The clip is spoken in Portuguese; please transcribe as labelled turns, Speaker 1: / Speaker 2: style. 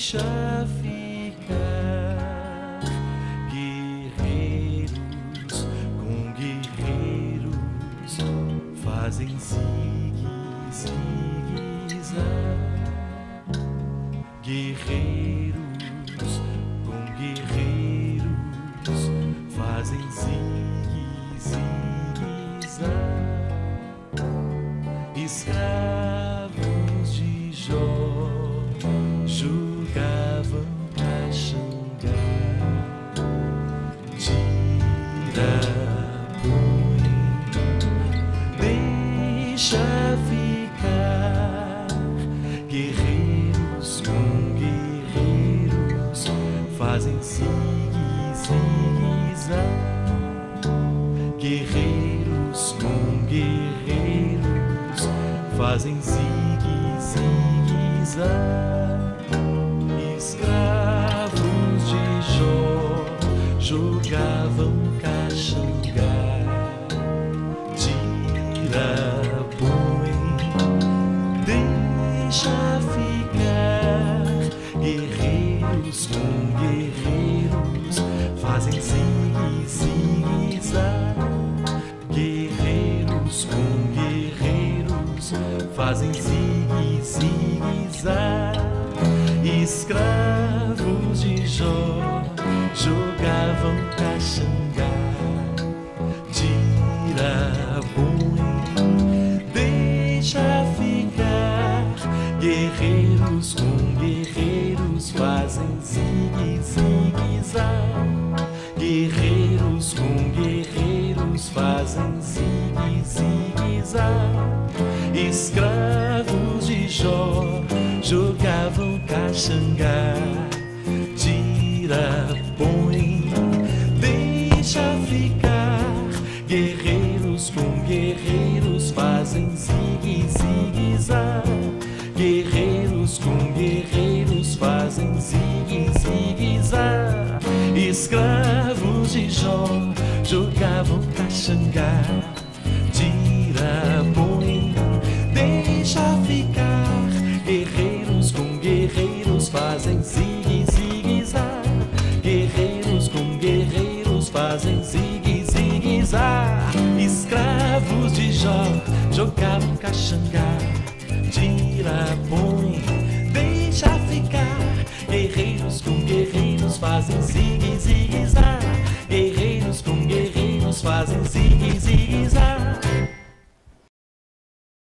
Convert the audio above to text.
Speaker 1: deixa ficar. Guerreiros com guerreiros fazem zigue, zigue, Guerreiros fazem zigue, zigue, zá. Guerreiros com guerreiros fazem zigue, zigue. Escravos de Jó jogavam caxangá. Tira, fazem zigue, zigue. Escravos de Jó jogavam caxangá. Tira, põe, deixa ficar. Guerreiros com guerreiros fazem zigue, zigue. Guerreiros com guerreiros fazem zigue, zigue, zá. Jó jogavam caxangá. Tira, põe, deixa ficar. Guerreiros com guerreiros fazem zigue, zigue, zá. Guerreiros com guerreiros fazem zigue, zigue, zá. Escravos de Jó jogavam caxangá. Escravos de Jó